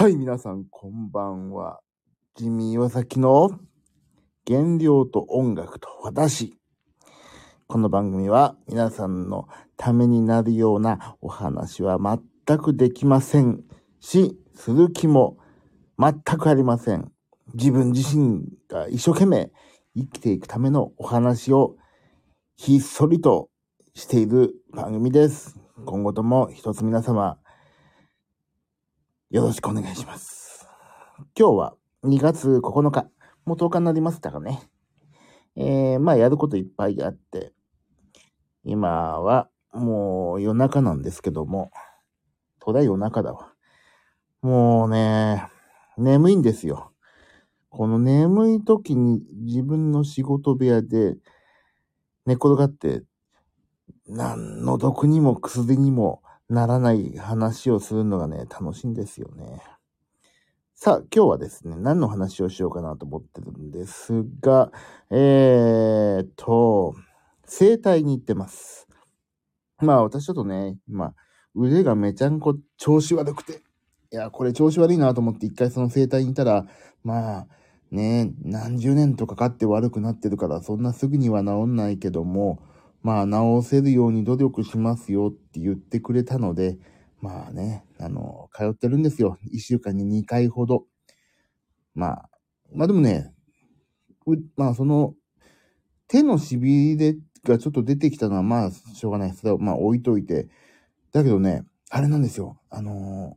はい、皆さん、こんばんは。ジミー岩崎の原料と音楽と私。この番組は皆さんのためになるようなお話は全くできませんし、する気も全くありません。自分自身が一生懸命生きていくためのお話をひっそりとしている番組です。今後とも一つ皆様よろしくお願いします。今日は2月9日、もう10日になりましたかね。えー、まあやることいっぱいあって、今はもう夜中なんですけども、とだ夜中だわ。もうね、眠いんですよ。この眠い時に自分の仕事部屋で寝転がって、何の毒にも薬にもならない話をするのがね、楽しいんですよね。さあ、今日はですね、何の話をしようかなと思ってるんですが、えーっと、整体に行ってます。まあ、私ちょっとね、今、腕がめちゃんこ調子悪くて、いや、これ調子悪いなと思って一回その整体に行ったら、まあ、ね、何十年とかかって悪くなってるから、そんなすぐには治んないけども、まあ、治せるように努力しますよって言ってくれたので、まあね、あの、通ってるんですよ。一週間に2回ほど。まあ、まあでもね、まあその、手の痺れがちょっと出てきたのはまあ、しょうがない。それはまあ置いといて。だけどね、あれなんですよ。あのー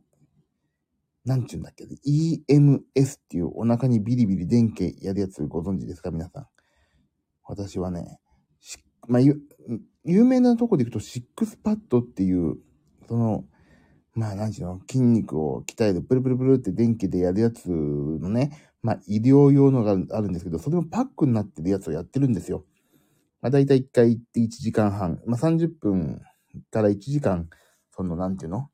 なんちゅうんだっけ、EMS っていうお腹にビリビリ電気やるやつご存知ですか？皆さん。私はね、まあ、ゆ有名なとこで行くと、シックスパッドっていう、その、まあ、なんちゅうの、筋肉を鍛える、プルプルプルって電気でやるやつのね、まあ、医療用のがあるんですけど、それもパックになってるやつをやってるんですよ。まあ、だいたい1回行って1時間半、まあ、30分から1時間、その、なんていうの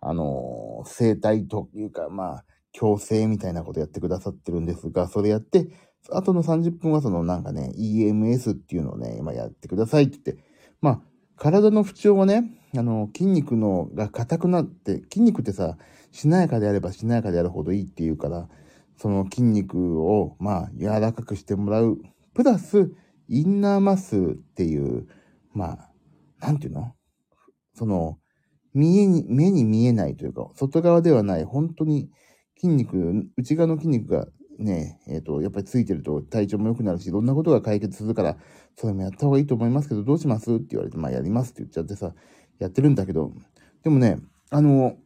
あのー、整体というか、まあ、矯正みたいなことやってくださってるんですが、それやって、あとの30分はそのなんかね、EMS っていうのをね、今やってくださいって言って、まあ、体の不調はね、あの、筋肉のが硬くなって、筋肉ってさ、しなやかであればしなやかであるほどいいっていうから、その筋肉を、まあ、柔らかくしてもらう。プラス、インナーマスっていう、まあ、なんていうの？その、見えに、目に見えないというか、外側ではない、本当に筋肉、内側の筋肉がね、えっ、と、やっぱりついてると体調も良くなるし、いろんなことが解決するから、それもやった方がいいと思いますけど、どうしますって言われて、まあやりますって言っちゃってさ、やってるんだけど、でもね、あの、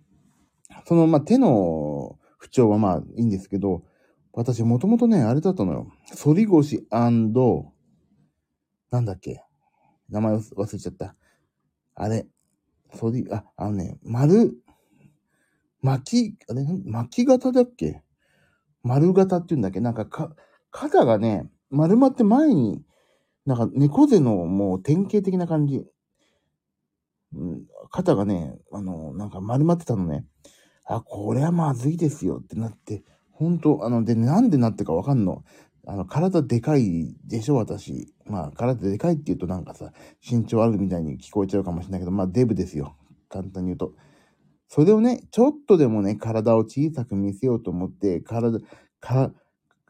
その、まあ手の不調はまあいいんですけど、私もともとね、あれだったのよ。反り腰なんだっけ名前忘れちゃった。あれ、反り、あ、あのね、丸、巻き、あれ、巻き型だっけ？丸型って言うんだっけ？なんかか、肩がね、丸まって前に、なんか猫背のもう典型的な感じ。うん、肩がね、あの、なんか丸まってたのね。あ、これはまずいですよってなって、本当あの、で、なんでなってかわかんの。あの、体でかいでしょ、私。まあ、体でかいって言うとなんかさ、身長あるみたいに聞こえちゃうかもしれないけど、まあ、デブですよ。簡単に言うと。それをね、ちょっとでもね、体を小さく見せようと思って、体、か、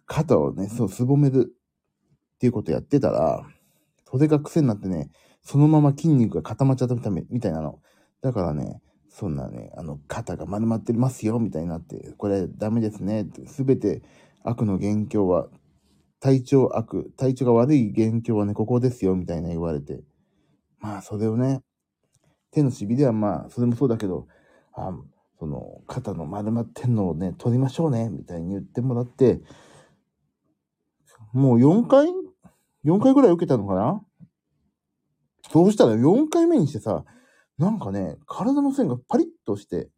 肩をね、そう、すぼめるっていうことやってたら、それが癖になってね、そのまま筋肉が固まっちゃったみたいみたいなの。だからね、そんなね、あの、肩が丸まってますよ、みたいになって、これダメですね。すべて悪の元凶は、体調悪、体調が悪い元凶はね、ここですよ、みたいな言われて。まあ、それをね、手のしびれはまあ、それもそうだけど、あその、肩の丸まってんのをね、取りましょうね、みたいに言ってもらって、もう4回 ?4 回ぐらい受けたのかな？そうしたら4回目にしてさ、なんかね、体の線がパリッとして、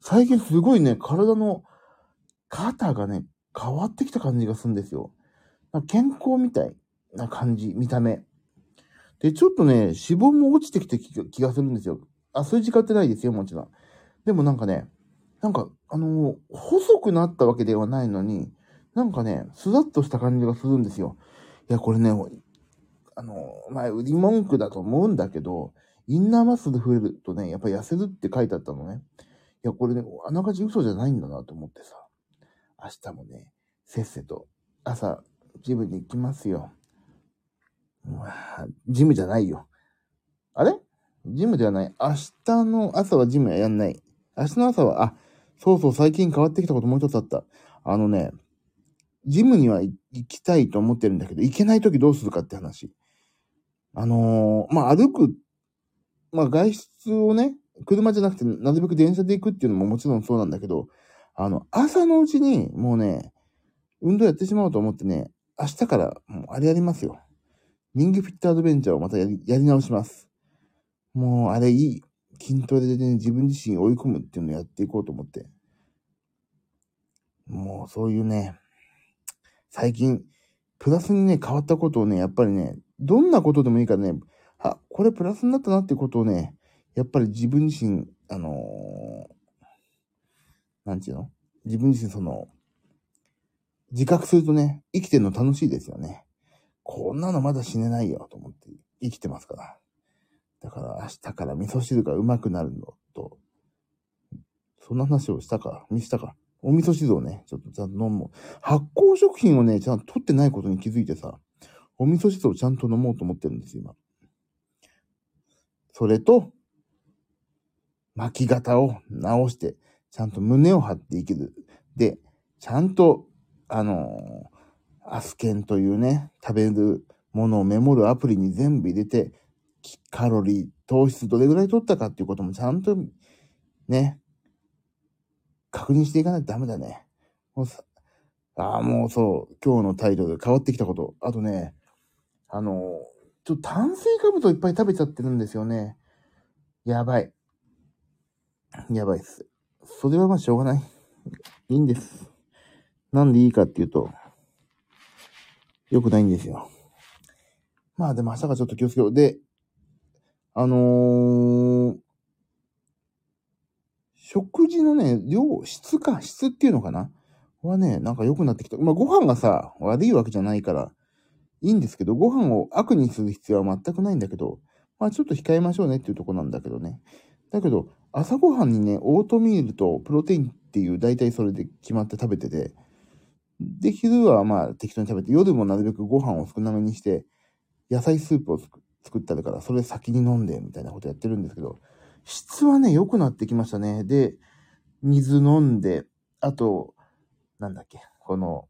最近すごいね、体の肩がね、変わってきた感じがするんですよ。健康みたいな感じ、見た目。で、ちょっとね、脂肪も落ちてきて気が気がするんですよ。あ、数字買ってないですよ、もちろん。でもなんかね、なんか、あのー細くなったわけではないのに、なんかね、スラッとした感じがするんですよ。いや、これね、あのー、まあ、売り文句だと思うんだけど、インナーマッスル増えるとね、やっぱ痩せるって書いてあったのね。いや、これね、あながち嘘じゃないんだなと思ってさ、明日もね、せっせと朝、ジムに行きますよ。うわジムじゃないよ。あれ？ジムではない。明日の朝はジムはやんない。明日の朝は、あ、そうそう、最近変わってきたこともう一つあった。あのね、ジムには行きたいと思ってるんだけど、行けないときどうするかって話。あのー、まあ、歩く、まあ、外出をね、車じゃなくて、なるべく電車で行くっていうのももちろんそうなんだけど、あの、朝のうちに、もうね、運動やってしまおうと思ってね、明日から、もうあれやりますよ。リングフィットアドベンチャーをまたやり、やり直します。もう、あれいい。筋トレでね、自分自身追い込むっていうのをやっていこうと思って。もう、そういうね、最近、プラスにね、変わったことをね、やっぱりね、どんなことでもいいからね、あ、これプラスになったなってことをね、やっぱり自分自身、あのー、なんていうの？自分自身その、自覚するとね、生きてるの楽しいですよね。こんなのまだ死ねないよと思って生きてますから。だから明日から味噌汁が上手くなるの？と、そんな話をしたか、見したか？お味噌汁をね、ちょっとちゃんと飲もう。発酵食品をね、ちゃんと取ってないことに気づいてさ、お味噌汁をちゃんと飲もうと思ってるんです、今。それと、巻き方を直して、ちゃんと胸を張っていける。で、ちゃんと、あのー、アスケンというね、食べるものをメモるアプリに全部入れて、カロリー、糖質どれぐらい取ったかっていうこともちゃんと、ね、確認していかないとダメだね。もうさ、ああ、もうそう、今日のタイトル変わってきたこと。あとね、あの、ちょっと炭水化物をいっぱい食べちゃってるんですよね。やばい。やばいっす。それはまあしょうがない。いいんです。なんでいいかっていうと、良くないんですよ。まあでも明日がちょっと気をつけよう。で、あのー、食事のね、量、質か、質っていうのかな？はね、なんか良くなってきた。まあご飯がさ、悪いわけじゃないから、いいんですけど、ご飯を悪にする必要は全くないんだけど、まあちょっと控えましょうねっていうとこなんだけどね。だけど、朝ごはんにね、オートミールとプロテインっていう、大体それで決まって食べてて、で、昼はまあ適当に食べて、夜もなるべくご飯を少なめにして、野菜スープを作作ったから、それ先に飲んで、みたいなことやってるんですけど、質はね、良くなってきましたね。で、水飲んで、あと、なんだっけ、この、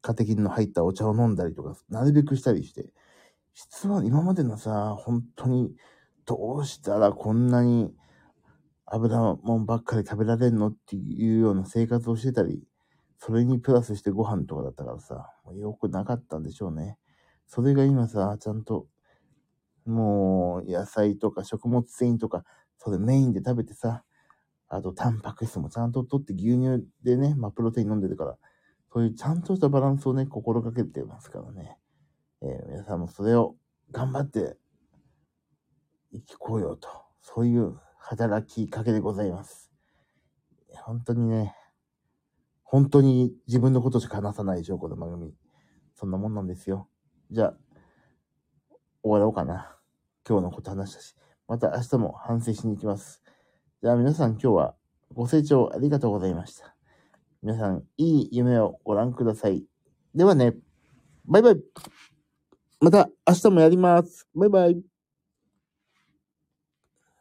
カテキンの入ったお茶を飲んだりとか、なるべくしたりして、質は今までのさ、本当にどうしたらこんなに油もんばっかり食べられんのっていうような生活をしてたり、それにプラスしてご飯とかだったからさ、も良くなかったんでしょうね。それが今さ、ちゃんと、もう野菜とか食物繊維とか、それメインで食べてさ、あとタンパク質もちゃんと取って牛乳でね、まあプロテイン飲んでるから、そういうちゃんとしたバランスをね、心がけてますからね。えー、皆さんもそれを頑張って生きこうよと、そういう働きかけでございます。本当にね、本当に自分のことしか話さないでしょ、この番組。そんなもんなんですよ。じゃあ、終わろうかな。今日のこと話したし。また明日も反省しに行きます。じゃあ皆さん今日はご清聴ありがとうございました。皆さん、いい夢をご覧ください。ではね、バイバイ。また明日もやります。バイバイ。